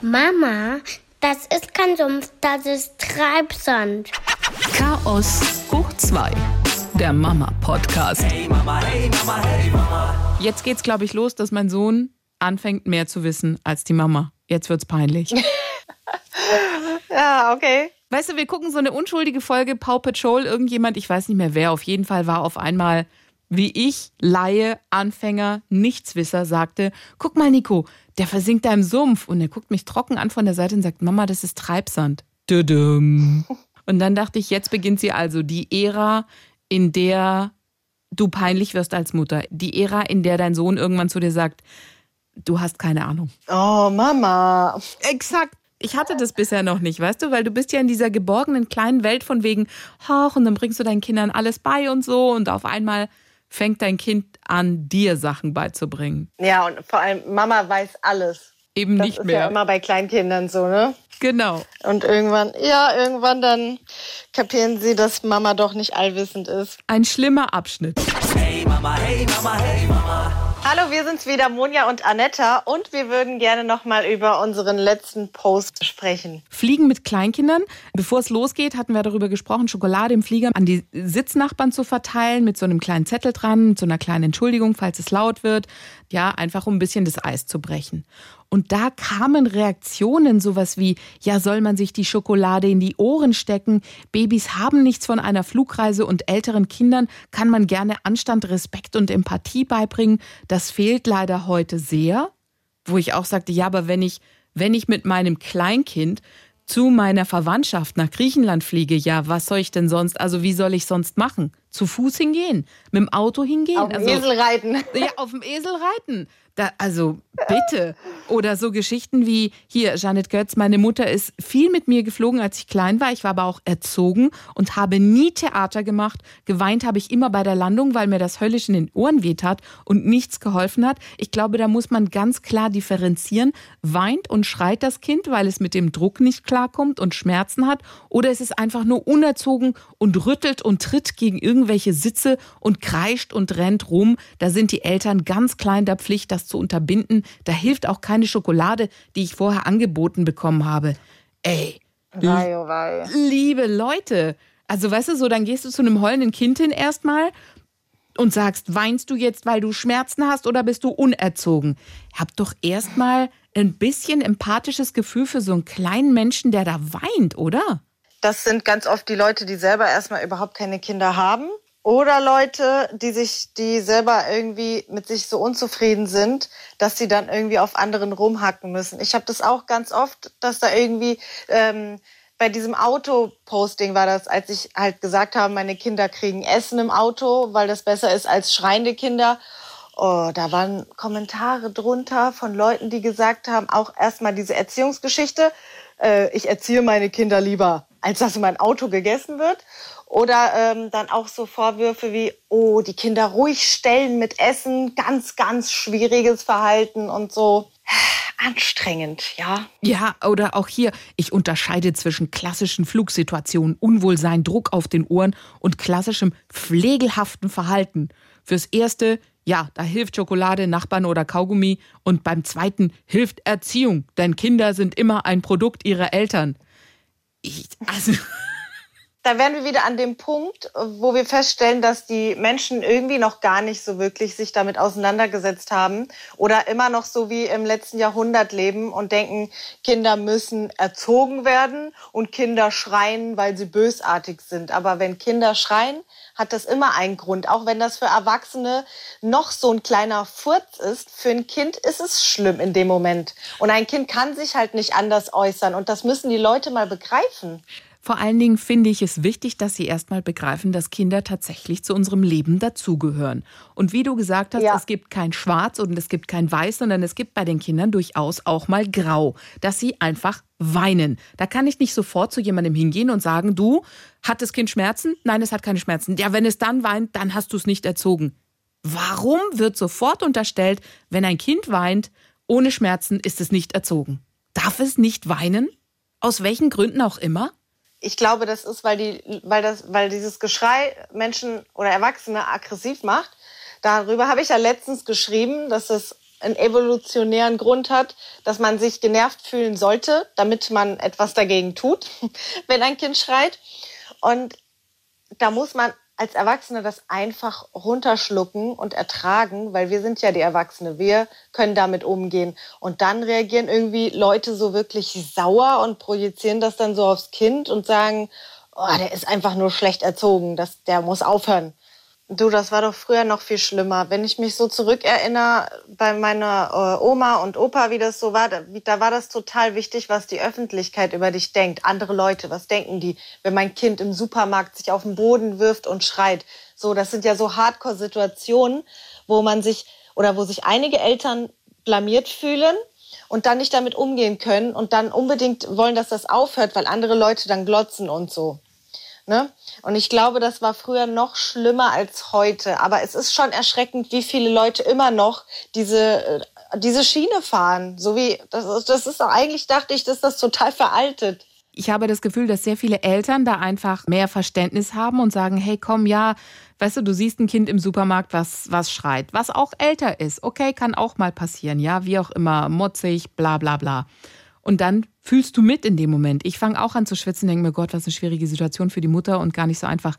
Mama, das ist kein Sumpf, das ist Treibsand. Chaos hoch 2. Der Mama-Podcast. Hey Mama, hey Mama, hey Mama. Jetzt geht's, glaube ich, los, dass mein Sohn anfängt, mehr zu wissen als die Mama. Jetzt wird's peinlich. Ja, okay. Weißt du, wir gucken so eine unschuldige Folge Paw Patrol. Irgendjemand, ich weiß nicht mehr wer, auf jeden Fall war auf einmal, wie ich, Laie, Anfänger, Nichtswisser, sagte: Guck mal, Nico, der versinkt da im Sumpf. Und er guckt mich trocken an von der Seite und sagt: Mama, das ist Treibsand. Düdüm. Und dann dachte ich, jetzt beginnt sie also die Ära, in der du peinlich wirst als Mutter. Die Ära, in der dein Sohn irgendwann zu dir sagt: Du hast keine Ahnung. Oh, Mama. Exakt. Ich hatte das bisher noch nicht, weißt du, weil du bist ja in dieser geborgenen kleinen Welt von wegen, ach, und dann bringst du deinen Kindern alles bei und so und auf einmal fängt dein Kind an, dir Sachen beizubringen. Ja, und vor allem Mama weiß alles. Eben Das nicht ist mehr. ja immer bei Kleinkindern so, ne? genau. Und irgendwann, ja, irgendwann dann kapieren sie, dass Mama doch nicht allwissend ist. Ein schlimmer Abschnitt. Hey Mama, hey Mama, hey Mama. Hallo, wir sind's wieder, Monja und Anetta. Und wir würden gerne nochmal über unseren letzten Post sprechen. Fliegen mit Kleinkindern. Bevor es losgeht, hatten wir darüber gesprochen, Schokolade im Flieger an die Sitznachbarn zu verteilen, mit so einem kleinen Zettel dran, mit so einer kleinen Entschuldigung, falls es laut wird. Ja, einfach um ein bisschen das Eis zu brechen. Und da kamen Reaktionen, sowas wie, ja, soll man sich die Schokolade in die Ohren stecken? Babys haben nichts von einer Flugreise und älteren Kindern kann man gerne Anstand, Respekt und Empathie beibringen. Das fehlt leider heute sehr. Wo ich auch sagte, ja, aber wenn ich, wenn ich mit meinem Kleinkind zu meiner Verwandtschaft nach Griechenland fliege, ja, was soll ich denn sonst, also wie soll ich sonst machen? Zu Fuß hingehen, mit dem Auto hingehen. Auf dem also, Esel reiten. ja, auf dem Esel reiten. Da, also bitte. Oder so Geschichten wie hier, Janet Götz, meine Mutter ist viel mit mir geflogen, als ich klein war. Ich war aber auch erzogen und habe nie Theater gemacht. Geweint habe ich immer bei der Landung, weil mir das höllisch in den Ohren wehtat und nichts geholfen hat. Ich glaube, da muss man ganz klar differenzieren. Weint und schreit das Kind, weil es mit dem Druck nicht klarkommt und Schmerzen hat? Oder ist es einfach nur unerzogen und rüttelt und tritt gegen irgendwelche Sitze und kreischt und rennt rum? Da sind die Eltern ganz klein der Pflicht, das zu unterbinden. Da hilft auch keine Schokolade, die ich vorher angeboten bekommen habe. Ey, Wei, oh wei. liebe Leute. Also weißt du, so dann gehst du zu einem heulenden Kind hin erstmal und sagst, weinst du jetzt, weil du Schmerzen hast oder bist du unerzogen? Hab doch erstmal ein bisschen empathisches Gefühl für so einen kleinen Menschen, der da weint, oder? Das sind ganz oft die Leute, die selber erstmal überhaupt keine Kinder haben. Oder Leute, die sich, die selber irgendwie mit sich so unzufrieden sind, dass sie dann irgendwie auf anderen rumhacken müssen. Ich habe das auch ganz oft, dass da irgendwie ähm, bei diesem Auto-Posting war das, als ich halt gesagt habe, meine Kinder kriegen Essen im Auto, weil das besser ist als schreiende Kinder. Oh, da waren Kommentare drunter von Leuten, die gesagt haben, auch erstmal diese Erziehungsgeschichte, äh, ich erziehe meine Kinder lieber, als dass in mein Auto gegessen wird. Oder ähm, dann auch so Vorwürfe wie, oh, die Kinder ruhig stellen mit Essen, ganz, ganz schwieriges Verhalten und so. Anstrengend, ja. Ja, oder auch hier, ich unterscheide zwischen klassischen Flugsituationen, Unwohlsein, Druck auf den Ohren und klassischem pflegelhaften Verhalten. Fürs erste, ja, da hilft Schokolade, Nachbarn oder Kaugummi. Und beim zweiten hilft Erziehung, denn Kinder sind immer ein Produkt ihrer Eltern. Ich, also, Da wären wir wieder an dem Punkt, wo wir feststellen, dass die Menschen irgendwie noch gar nicht so wirklich sich damit auseinandergesetzt haben oder immer noch so wie im letzten Jahrhundert leben und denken, Kinder müssen erzogen werden und Kinder schreien, weil sie bösartig sind. Aber wenn Kinder schreien, hat das immer einen Grund. Auch wenn das für Erwachsene noch so ein kleiner Furz ist, für ein Kind ist es schlimm in dem Moment. Und ein Kind kann sich halt nicht anders äußern. Und das müssen die Leute mal begreifen. Vor allen Dingen finde ich es wichtig, dass sie erstmal begreifen, dass Kinder tatsächlich zu unserem Leben dazugehören. Und wie du gesagt hast, Ja. es gibt kein Schwarz und es gibt kein Weiß, sondern es gibt bei den Kindern durchaus auch mal Grau, dass sie einfach weinen. Da kann ich nicht sofort zu jemandem hingehen und sagen, du, hat das Kind Schmerzen? Nein, es hat keine Schmerzen. Ja, wenn es dann weint, dann hast du es nicht erzogen. Warum wird sofort unterstellt, wenn ein Kind weint, ohne Schmerzen ist es nicht erzogen? Darf es nicht weinen? Aus welchen Gründen auch immer? Ich glaube, das ist, weil die, weil das, weil dieses Geschrei Menschen oder Erwachsene aggressiv macht. Darüber habe ich ja letztens geschrieben, dass es einen evolutionären Grund hat, dass man sich genervt fühlen sollte, damit man etwas dagegen tut, wenn ein Kind schreit. Und da muss man als Erwachsene das einfach runterschlucken und ertragen, weil wir sind ja die Erwachsene. Wir können damit umgehen. Und dann reagieren irgendwie Leute so wirklich sauer und projizieren das dann so aufs Kind und sagen, oh, der ist einfach nur schlecht erzogen, das, der muss aufhören. Du, das war doch früher noch viel schlimmer. Wenn ich mich so zurückerinnere bei meiner äh, Oma und Opa, wie das so war, da, da, war das total wichtig, was die Öffentlichkeit über dich denkt. Andere Leute, was denken die, wenn mein Kind im Supermarkt sich auf den Boden wirft und schreit. So, das sind ja so Hardcore-Situationen, wo man sich oder wo sich einige Eltern blamiert fühlen und dann nicht damit umgehen können und dann unbedingt wollen, dass das aufhört, weil andere Leute dann glotzen und so. Ne? Und ich glaube, das war früher noch schlimmer als heute. Aber es ist schon erschreckend, wie viele Leute immer noch diese, äh, diese Schiene fahren. So wie, das, das ist eigentlich dachte ich, dass das total veraltet. Ich habe das Gefühl, dass sehr viele Eltern da einfach mehr Verständnis haben und sagen, hey, komm, ja, weißt du, du siehst ein Kind im Supermarkt, was, was schreit, was auch älter ist. Okay, kann auch mal passieren, ja, wie auch immer, motzig, bla, bla, bla. Und dann fühlst du mit in dem Moment. Ich fange auch an zu schwitzen, denke mir, Gott, was eine schwierige Situation für die Mutter und gar nicht so einfach.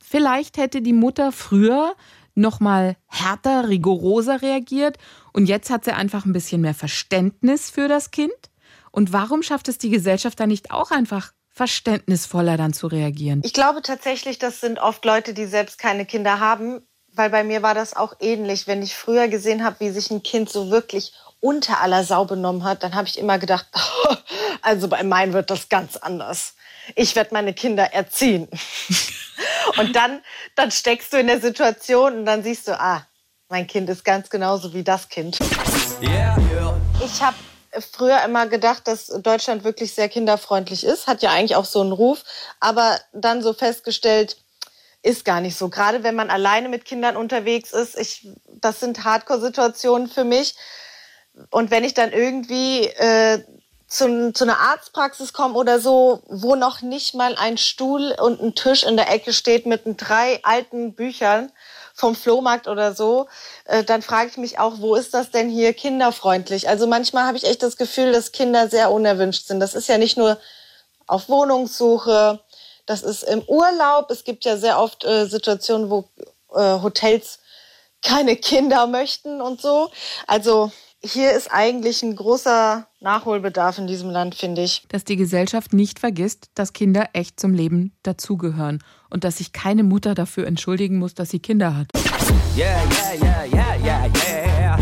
Vielleicht hätte die Mutter früher noch mal härter, rigoroser reagiert und jetzt hat sie einfach ein bisschen mehr Verständnis für das Kind. Und warum schafft es die Gesellschaft dann nicht auch einfach verständnisvoller dann zu reagieren? Ich glaube tatsächlich, das sind oft Leute, die selbst keine Kinder haben, weil bei mir war das auch ähnlich. Wenn ich früher gesehen habe, wie sich ein Kind so wirklich unter aller Sau benommen hat, dann habe ich immer gedacht, also bei meinen wird das ganz anders. Ich werde meine Kinder erziehen. und dann, dann steckst du in der Situation und dann siehst du, ah, mein Kind ist ganz genauso wie das Kind. Yeah, yeah. Ich habe früher immer gedacht, dass Deutschland wirklich sehr kinderfreundlich ist, hat ja eigentlich auch so einen Ruf, aber dann so festgestellt, ist gar nicht so. Gerade wenn man alleine mit Kindern unterwegs ist, ich, das sind Hardcore-Situationen für mich. Und wenn ich dann irgendwie äh, zu, zu einer Arztpraxis komme oder so, wo noch nicht mal ein Stuhl und ein Tisch in der Ecke steht mit drei alten Büchern vom Flohmarkt oder so, äh, dann frage ich mich auch, wo ist das denn hier kinderfreundlich? Also manchmal habe ich echt das Gefühl, dass Kinder sehr unerwünscht sind. Das ist ja nicht nur auf Wohnungssuche, das ist im Urlaub. Es gibt ja sehr oft äh, Situationen, wo äh, Hotels keine Kinder möchten und so. Also hier ist eigentlich ein großer Nachholbedarf in diesem Land, finde ich. Dass die Gesellschaft nicht vergisst, dass Kinder echt zum Leben dazugehören und dass sich keine Mutter dafür entschuldigen muss, dass sie Kinder hat. Yeah, yeah, yeah, yeah, yeah, yeah.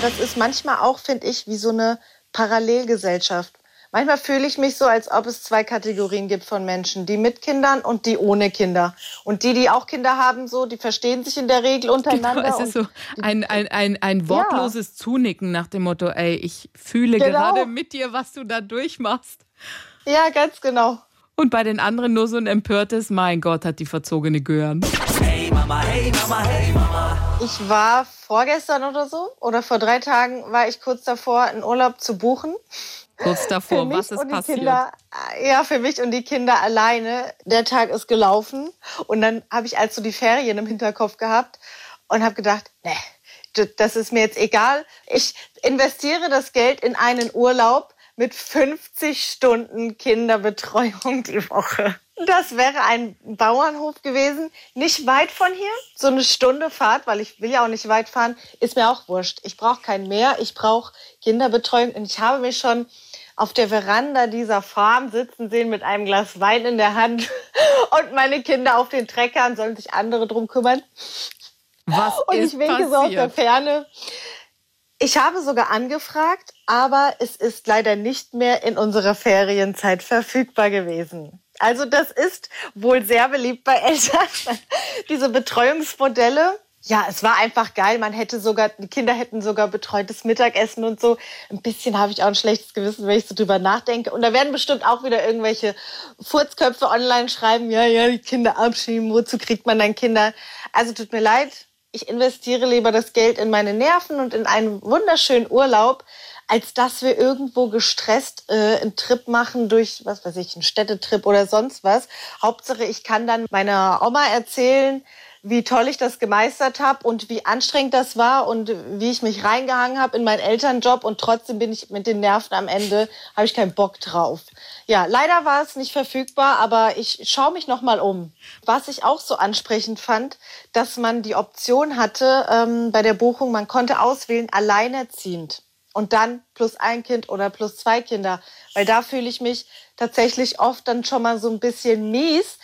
Das ist manchmal auch, finde ich, wie so eine Parallelgesellschaft. Manchmal fühle ich mich so, als ob es zwei Kategorien gibt von Menschen, die mit Kindern und die ohne Kinder. Und die, die auch Kinder haben, so, die verstehen sich in der Regel untereinander. Genau, es ist so ein, ein, ein, ein wortloses ja. Zunicken nach dem Motto, ey, ich fühle genau. gerade mit dir, was du da durchmachst. Ja, ganz genau. Und bei den anderen nur so ein empörtes, mein Gott, hat die verzogene Gören. Hey Mama, hey Mama, hey Mama. Ich war vorgestern oder so, oder vor drei Tagen war ich kurz davor, einen Urlaub zu buchen kurz davor. Was ist passiert? Kinder, ja, für mich und die Kinder alleine. Der Tag ist gelaufen und dann habe ich also die Ferien im Hinterkopf gehabt und habe gedacht, nee, das ist mir jetzt egal. Ich investiere das Geld in einen Urlaub mit 50 Stunden Kinderbetreuung die Woche. Das wäre ein Bauernhof gewesen, nicht weit von hier, so eine Stunde Fahrt, weil ich will ja auch nicht weit fahren, ist mir auch wurscht. Ich brauche kein Meer, ich brauche Kinderbetreuung und ich habe mich schon auf der Veranda dieser Farm sitzen sehen mit einem Glas Wein in der Hand und meine Kinder auf den Treckern sollen sich andere drum kümmern. Was und ist ich winke passiert? so aus der Ferne. Ich habe sogar angefragt, aber es ist leider nicht mehr in unserer Ferienzeit verfügbar gewesen. Also das ist wohl sehr beliebt bei Eltern, diese Betreuungsmodelle. Ja, es war einfach geil. Man hätte sogar, die Kinder hätten sogar betreutes Mittagessen und so. Ein bisschen habe ich auch ein schlechtes Gewissen, wenn ich so drüber nachdenke. Und da werden bestimmt auch wieder irgendwelche Furzköpfe online schreiben, ja, ja, die Kinder abschieben, wozu kriegt man dann Kinder? Also tut mir leid, ich investiere lieber das Geld in meine Nerven und in einen wunderschönen Urlaub, als dass wir irgendwo gestresst äh, einen Trip machen durch, was weiß ich, einen Städtetrip oder sonst was. Hauptsache, ich kann dann meiner Oma erzählen, wie toll ich das gemeistert habe und wie anstrengend das war und wie ich mich reingehangen habe in meinen Elternjob und trotzdem bin ich mit den Nerven am Ende, habe ich keinen Bock drauf. Ja, leider war es nicht verfügbar, aber ich schaue mich noch mal um. Was ich auch so ansprechend fand, dass man die Option hatte ähm, bei der Buchung, man konnte auswählen, alleinerziehend und dann plus ein Kind oder plus zwei Kinder, weil da fühle ich mich tatsächlich oft dann schon mal so ein bisschen mies,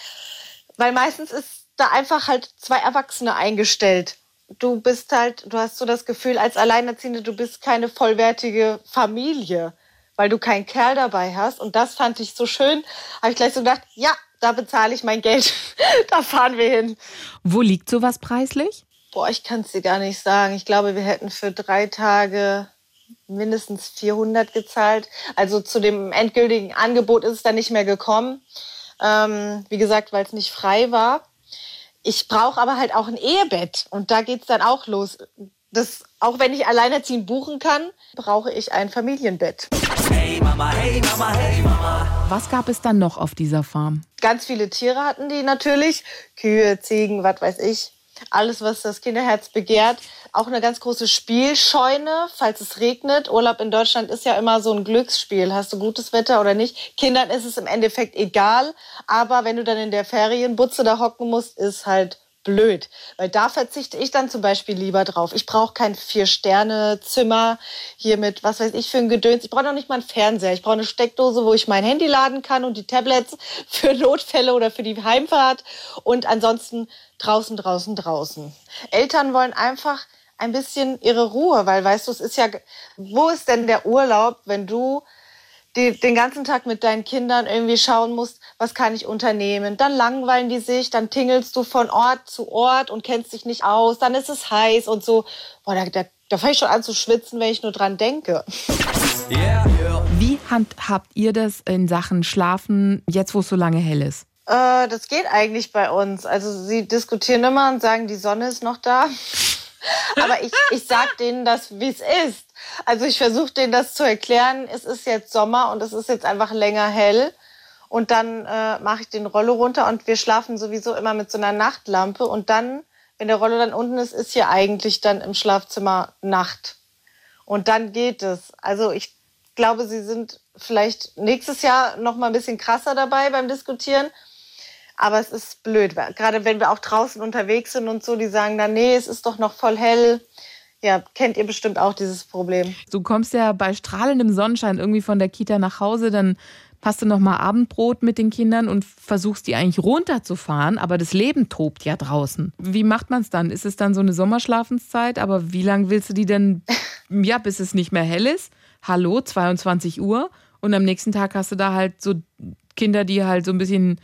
weil meistens ist da einfach halt zwei Erwachsene eingestellt. Du bist halt, du hast so das Gefühl, als Alleinerziehende, du bist keine vollwertige Familie, weil du keinen Kerl dabei hast. Und das fand ich so schön. Habe ich gleich so gedacht, ja, da bezahle ich mein Geld. da fahren wir hin. Wo liegt sowas preislich? Boah, ich kann es dir gar nicht sagen. Ich glaube, wir hätten für drei Tage mindestens 400 gezahlt. Also zu dem endgültigen Angebot ist es dann nicht mehr gekommen. Ähm, wie gesagt, weil es nicht frei war. Ich brauche aber halt auch ein Ehebett und da geht's dann auch los. Das, auch wenn ich alleinerziehend buchen kann, brauche ich ein Familienbett. Hey Mama, hey Mama, hey Mama. Was gab es dann noch auf dieser Farm? Ganz viele Tiere hatten die natürlich. Kühe, Ziegen, was weiß ich. Alles, was das Kinderherz begehrt. Auch eine ganz große Spielscheune, falls es regnet. Urlaub in Deutschland ist ja immer so ein Glücksspiel. Hast du gutes Wetter oder nicht? Kindern ist es im Endeffekt egal. Aber wenn du dann in der Ferienbutze da hocken musst, ist halt blöd. Weil da verzichte ich dann zum Beispiel lieber drauf. Ich brauche kein Vier-Sterne-Zimmer hier mit, was weiß ich, für ein Gedöns. Ich brauche noch nicht mal einen Fernseher. Ich brauche eine Steckdose, wo ich mein Handy laden kann und die Tablets für Notfälle oder für die Heimfahrt. Und ansonsten draußen, draußen, draußen. Eltern wollen einfach ein bisschen ihre Ruhe, weil weißt du, es ist ja, wo ist denn der Urlaub, wenn du die, den ganzen Tag mit deinen Kindern irgendwie schauen musst, was kann ich unternehmen. Dann langweilen die sich, dann tingelst du von Ort zu Ort und kennst dich nicht aus, dann ist es heiß und so. Boah, da, da, da fange ich schon an zu schwitzen, wenn ich nur dran denke. Yeah. Wie handhabt ihr das in Sachen Schlafen, jetzt wo es so lange hell ist? Äh, das geht eigentlich bei uns. Also sie diskutieren immer und sagen, die Sonne ist noch da. Aber ich, ich sag denen das, wie es ist. Also ich versuche denen das zu erklären. Es ist jetzt Sommer und es ist jetzt einfach länger hell. Und dann äh, mache ich den Rollo runter und wir schlafen sowieso immer mit so einer Nachtlampe. Und dann, wenn der Rollo dann unten ist, ist hier eigentlich dann im Schlafzimmer Nacht. Und dann geht es. Also ich glaube, sie sind vielleicht nächstes Jahr noch mal ein bisschen krasser dabei beim Diskutieren. Aber es ist blöd, gerade wenn wir auch draußen unterwegs sind und so, die sagen dann, nee, es ist doch noch voll hell. Ja, kennt ihr bestimmt auch dieses Problem. Du kommst ja bei strahlendem Sonnenschein irgendwie von der Kita nach Hause, dann hast du noch mal Abendbrot mit den Kindern und versuchst die eigentlich runterzufahren, aber das Leben tobt ja draußen. Wie macht man es dann? Ist es dann so eine Sommerschlafenszeit, aber wie lange willst du die denn, ja, bis es nicht mehr hell ist? Hallo, 22 Uhr und am nächsten Tag hast du da halt so Kinder, die halt so ein bisschen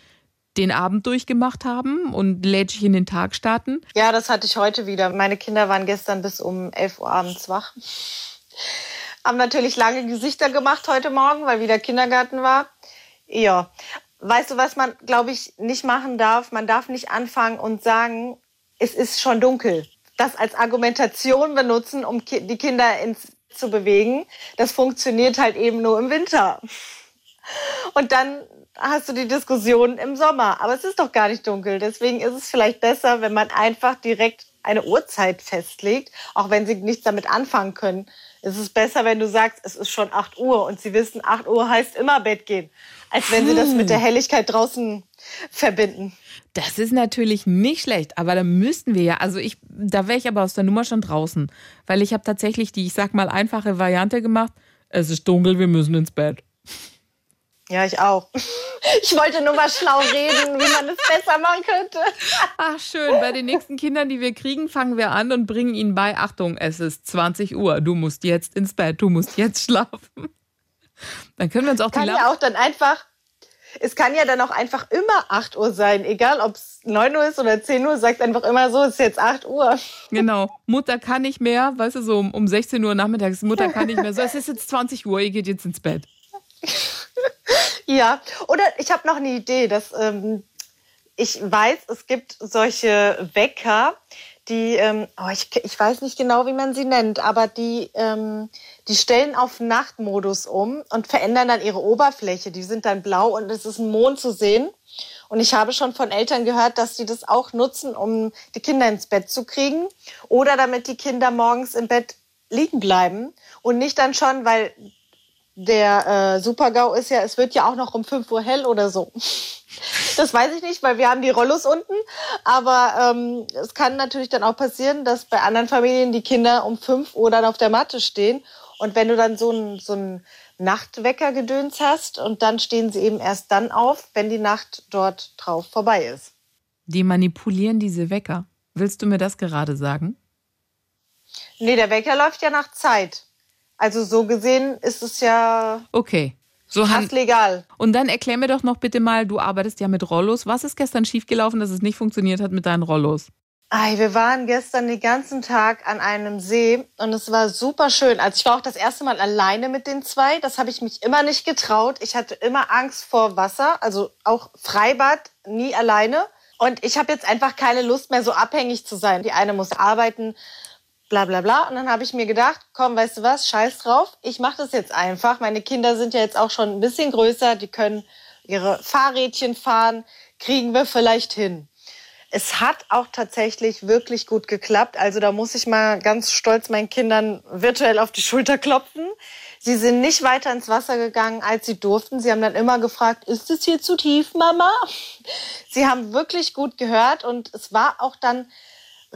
den Abend durchgemacht haben und lätschig in den Tag starten. Ja, das hatte ich heute wieder. Meine Kinder waren gestern bis um 11 Uhr abends wach. Haben natürlich lange Gesichter gemacht heute Morgen, weil wieder Kindergarten war. Ja. Weißt du, was man, glaube ich, nicht machen darf? Man darf nicht anfangen und sagen, es ist schon dunkel. Das als Argumentation benutzen, um die Kinder ins zu bewegen. Das funktioniert halt eben nur im Winter. Und dann hast du die Diskussion im Sommer. Aber es ist doch gar nicht dunkel. Deswegen ist es vielleicht besser, wenn man einfach direkt eine Uhrzeit festlegt, auch wenn sie nichts damit anfangen können. Es ist besser, wenn du sagst, es ist schon 8 Uhr und sie wissen, 8 Uhr heißt immer Bett gehen, als wenn sie das mit der Helligkeit draußen verbinden. Das ist natürlich nicht schlecht, aber da müssten wir ja, also ich, da wäre ich aber aus der Nummer schon draußen, weil ich habe tatsächlich die, ich sag mal, einfache Variante gemacht. Es ist dunkel, wir müssen ins Bett. Ja, ich auch. Ich wollte nur mal schlau reden, wie man es besser machen könnte. Ach schön, bei den nächsten Kindern, die wir kriegen, fangen wir an und bringen ihnen bei, Achtung, es ist 20 Uhr, du musst jetzt ins Bett, du musst jetzt schlafen. Dann können wir uns auch Kann die ja auch dann einfach, es kann ja dann auch einfach immer 8 Uhr sein, egal ob es 9 Uhr ist oder 10 Uhr, sagt einfach immer so, es ist jetzt 8 Uhr. Genau, Mutter kann nicht mehr, weißt du, so um, um 16 Uhr nachmittags, Mutter kann nicht mehr, so, es ist jetzt 20 Uhr, ihr geht jetzt ins Bett. Ja, oder ich habe noch eine Idee, dass ähm, ich weiß, es gibt solche Wecker, die, ähm, oh, ich, ich weiß nicht genau, wie man sie nennt, aber die, ähm, die stellen auf Nachtmodus um und verändern dann ihre Oberfläche. Die sind dann blau und es ist ein Mond zu sehen. Und ich habe schon von Eltern gehört, dass sie das auch nutzen, um die Kinder ins Bett zu kriegen oder damit die Kinder morgens im Bett liegen bleiben und nicht dann schon, weil der äh, Super-GAU ist ja, es wird ja auch noch um 5 Uhr hell oder so. Das weiß ich nicht, weil wir haben die Rollos unten. Aber ähm, es kann natürlich dann auch passieren, dass bei anderen Familien die Kinder um 5 Uhr dann auf der Matte stehen. Und wenn du dann so ein, so ein Nachtwecker-Gedöns hast und dann stehen sie eben erst dann auf, wenn die Nacht dort drauf vorbei ist. Die manipulieren diese Wecker. Willst du mir das gerade sagen? Nee, der Wecker läuft ja nach Zeit. Also so gesehen ist es ja Okay. So fast legal. Und dann erklär mir doch noch bitte mal, du arbeitest ja mit Rollos. Was ist gestern schiefgelaufen, dass es nicht funktioniert hat mit deinen Rollos? Ei, wir waren gestern den ganzen Tag an einem See und es war super schön. Also ich war auch das erste Mal alleine mit den zwei. Das habe ich mich immer nicht getraut. Ich hatte immer Angst vor Wasser, also auch Freibad, nie alleine. Und ich habe jetzt einfach keine Lust mehr, so abhängig zu sein. Die eine muss arbeiten, bla bla bla. Und dann habe ich mir gedacht, komm, weißt du was, scheiß drauf. Ich mache das jetzt einfach. Meine Kinder sind ja jetzt auch schon ein bisschen größer. Die können ihre Fahrrädchen fahren. Kriegen wir vielleicht hin. Es hat auch tatsächlich wirklich gut geklappt. Also da muss ich mal ganz stolz meinen Kindern virtuell auf die Schulter klopfen. Sie sind nicht weiter ins Wasser gegangen, als sie durften. Sie haben dann immer gefragt, ist es hier zu tief, Mama? Sie haben wirklich gut gehört und es war auch dann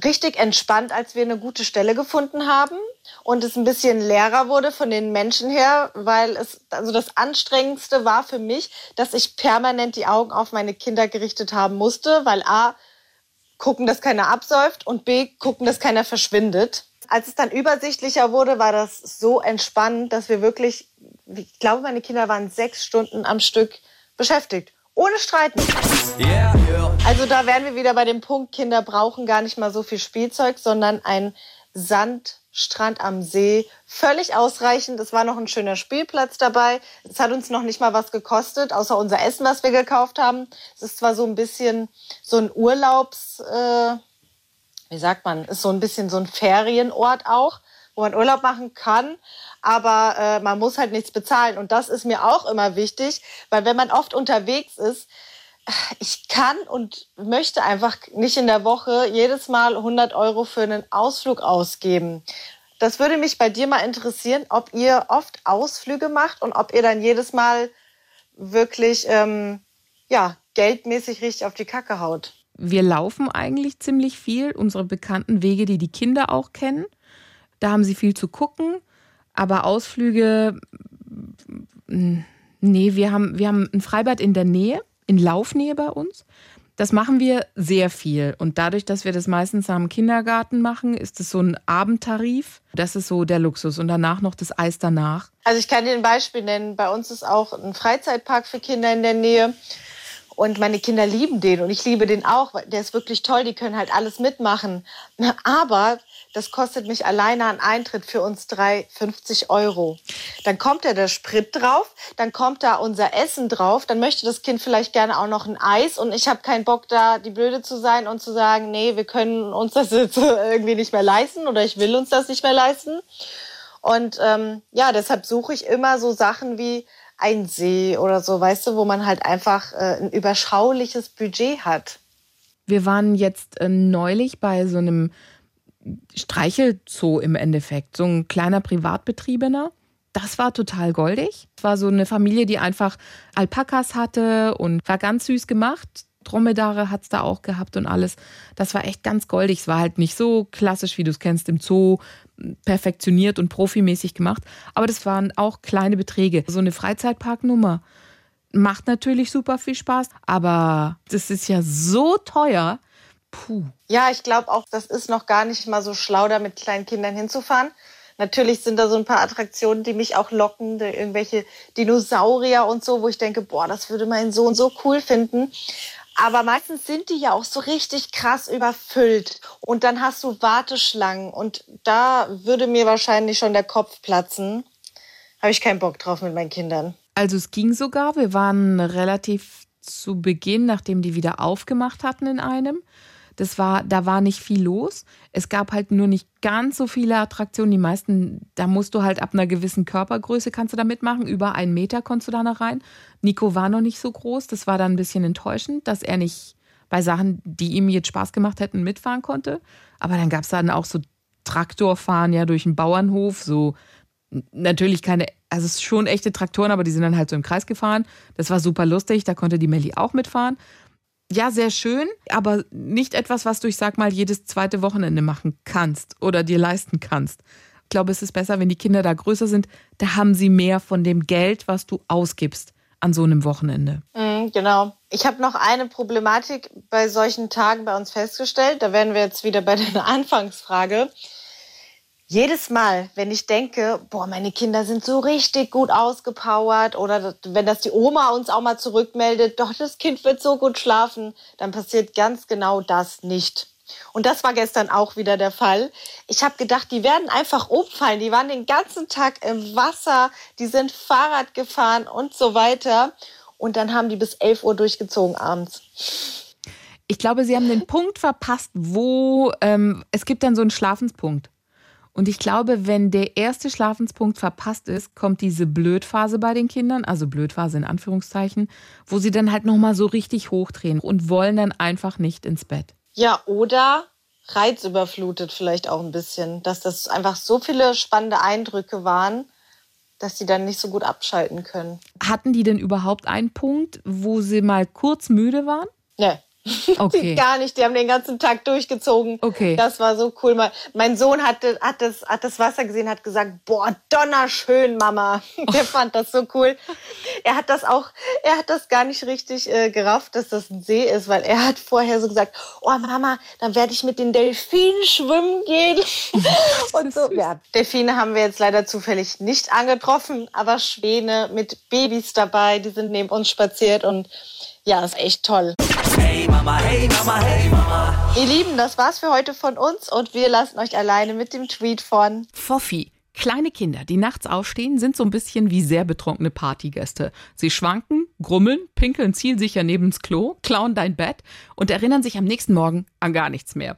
richtig entspannt, als wir eine gute Stelle gefunden haben und es ein bisschen leerer wurde von den Menschen her, weil es also das anstrengendste war für mich, dass ich permanent die Augen auf meine Kinder gerichtet haben musste, weil a gucken, dass keiner absäuft und b gucken, dass keiner verschwindet. Als es dann übersichtlicher wurde, war das so entspannend, dass wir wirklich, ich glaube, meine Kinder waren sechs Stunden am Stück beschäftigt. Ohne Streiten. Yeah. Also da wären wir wieder bei dem Punkt, Kinder brauchen gar nicht mal so viel Spielzeug, sondern ein Sandstrand am See. Völlig ausreichend. Es war noch ein schöner Spielplatz dabei. Es hat uns noch nicht mal was gekostet, außer unser Essen, was wir gekauft haben. Es ist zwar so ein bisschen so ein Urlaubs, äh, wie sagt man, ist so ein bisschen so ein Ferienort auch, wo man Urlaub machen kann, aber äh, man muss halt nichts bezahlen. Und das ist mir auch immer wichtig, weil wenn man oft unterwegs ist, ich kann und möchte einfach nicht in der Woche jedes Mal 100 Euro für einen Ausflug ausgeben. Das würde mich bei dir mal interessieren, ob ihr oft Ausflüge macht und ob ihr dann jedes Mal wirklich ähm, ja, geldmäßig richtig auf die Kacke haut. Wir laufen eigentlich ziemlich viel, unsere bekannten Wege, die die Kinder auch kennen. Da haben sie viel zu gucken, aber Ausflüge, mm, nee, wir haben, wir haben ein Freibad in der Nähe, in Laufnähe bei uns. Das machen wir sehr viel. Und dadurch, dass wir das meistens am Kindergarten machen, ist es so ein Abendtarif. Das ist so der Luxus. Und danach noch das Eis danach. Also ich kann dir ein Beispiel nennen. Bei uns ist auch ein Freizeitpark für Kinder in der Nähe. Und meine Kinder lieben den und ich liebe den auch. Der ist wirklich toll, die können halt alles mitmachen. Aber das kostet mich alleine an Eintritt für uns drei 50 Euro. Dann kommt da der Sprit drauf, dann kommt da unser Essen drauf, dann möchte das Kind vielleicht gerne auch noch ein Eis und ich habe keinen Bock da die Blöde zu sein und zu sagen, nee, wir können uns das jetzt irgendwie nicht mehr leisten oder ich will uns das nicht mehr leisten. Und ähm, ja, deshalb suche ich immer so Sachen wie ein See oder so, weißt du, wo man halt einfach äh, ein überschauliches Budget hat. Wir waren jetzt äh, neulich bei so einem Streichelzoo im Endeffekt, so ein kleiner Privatbetriebener. Das war total goldig. Es war so eine Familie, die einfach Alpakas hatte und war ganz süß gemacht. Dromedare hat es da auch gehabt und alles. Das war echt ganz goldig. Es war halt nicht so klassisch, wie du es kennst im Zoo, perfektioniert und profimäßig gemacht. Aber das waren auch kleine Beträge. So eine Freizeitparknummer macht natürlich super viel Spaß, aber das ist ja so teuer. Puh. Ja, ich glaube auch, das ist noch gar nicht mal so schlau, da mit kleinen Kindern hinzufahren. Natürlich sind da so ein paar Attraktionen, die mich auch locken, irgendwelche Dinosaurier und so, wo ich denke, boah, das würde mein Sohn so cool finden. Aber meistens sind die ja auch so richtig krass überfüllt. Und dann hast du Warteschlangen. Und da würde mir wahrscheinlich schon der Kopf platzen. Habe ich keinen Bock drauf mit meinen Kindern. Also es ging sogar. Wir waren relativ zu Beginn, nachdem die wieder aufgemacht hatten in einem. Das war, da war nicht viel los. Es gab halt nur nicht ganz so viele Attraktionen. Die meisten, da musst du halt ab einer gewissen Körpergröße kannst du da mitmachen. Über einen Meter konntest du da noch rein. Nico war noch nicht so groß. Das war dann ein bisschen enttäuschend, dass er nicht bei Sachen, die ihm jetzt Spaß gemacht hätten, mitfahren konnte. Aber dann gab es dann auch so Traktorfahren ja durch den Bauernhof, so natürlich keine, also es schon echte Traktoren, aber die sind dann halt so im Kreis gefahren. Das war super lustig, da konnte die Melli auch mitfahren. Ja, sehr schön, aber nicht etwas, was du, ich sag mal, jedes zweite Wochenende machen kannst oder dir leisten kannst. Ich glaube, es ist besser, wenn die Kinder da größer sind. Da haben sie mehr von dem Geld, was du ausgibst an so einem Wochenende. Mhm, genau. Ich habe noch eine Problematik bei solchen Tagen bei uns festgestellt. Da wären wir jetzt wieder bei der Anfangsfrage. Jedes Mal, wenn ich denke, boah, meine Kinder sind so richtig gut ausgepowert oder wenn das die Oma uns auch mal zurückmeldet, doch das Kind wird so gut schlafen, dann passiert ganz genau das nicht. Und das war gestern auch wieder der Fall. Ich habe gedacht, die werden einfach umfallen. Die waren den ganzen Tag im Wasser, die sind Fahrrad gefahren und so weiter. Und dann haben die bis 11 Uhr durchgezogen abends. Ich glaube, sie haben den Punkt verpasst, wo ähm, es gibt dann so einen Schlafenspunkt. Und ich glaube, wenn der erste Schlafenspunkt verpasst ist, kommt diese Blödphase bei den Kindern, also Blödphase in Anführungszeichen, wo sie dann halt nochmal so richtig hochdrehen und wollen dann einfach nicht ins Bett. Ja, oder reizüberflutet vielleicht auch ein bisschen, dass das einfach so viele spannende Eindrücke waren, dass sie dann nicht so gut abschalten können. Hatten die denn überhaupt einen Punkt, wo sie mal kurz müde waren? Nee. Okay. Gar nicht, die haben den ganzen Tag durchgezogen. Okay. Das war so cool. Mein Sohn hatte, hat, das, hat das Wasser gesehen, hat gesagt, boah, donnerschön, Mama. Der fand das so cool. Er hat das auch, er hat das gar nicht richtig äh, gerafft, dass das ein See ist, weil er hat vorher so gesagt, oh Mama, dann werde ich mit den Delfinen schwimmen gehen. Und so, ja, Delfine haben wir jetzt leider zufällig nicht angetroffen, aber Schwäne mit Babys dabei, die sind neben uns spaziert und ja, ist echt toll. Hey Mama, hey Mama, hey Mama. Ihr Lieben, das war's für heute von uns und wir lassen euch alleine mit dem Tweet von Foffi. Kleine Kinder, die nachts aufstehen, sind so ein bisschen wie sehr betrunkene Partygäste. Sie schwanken, grummeln, pinkeln zielsicher neben's Klo, klauen dein Bett und erinnern sich am nächsten Morgen an gar nichts mehr.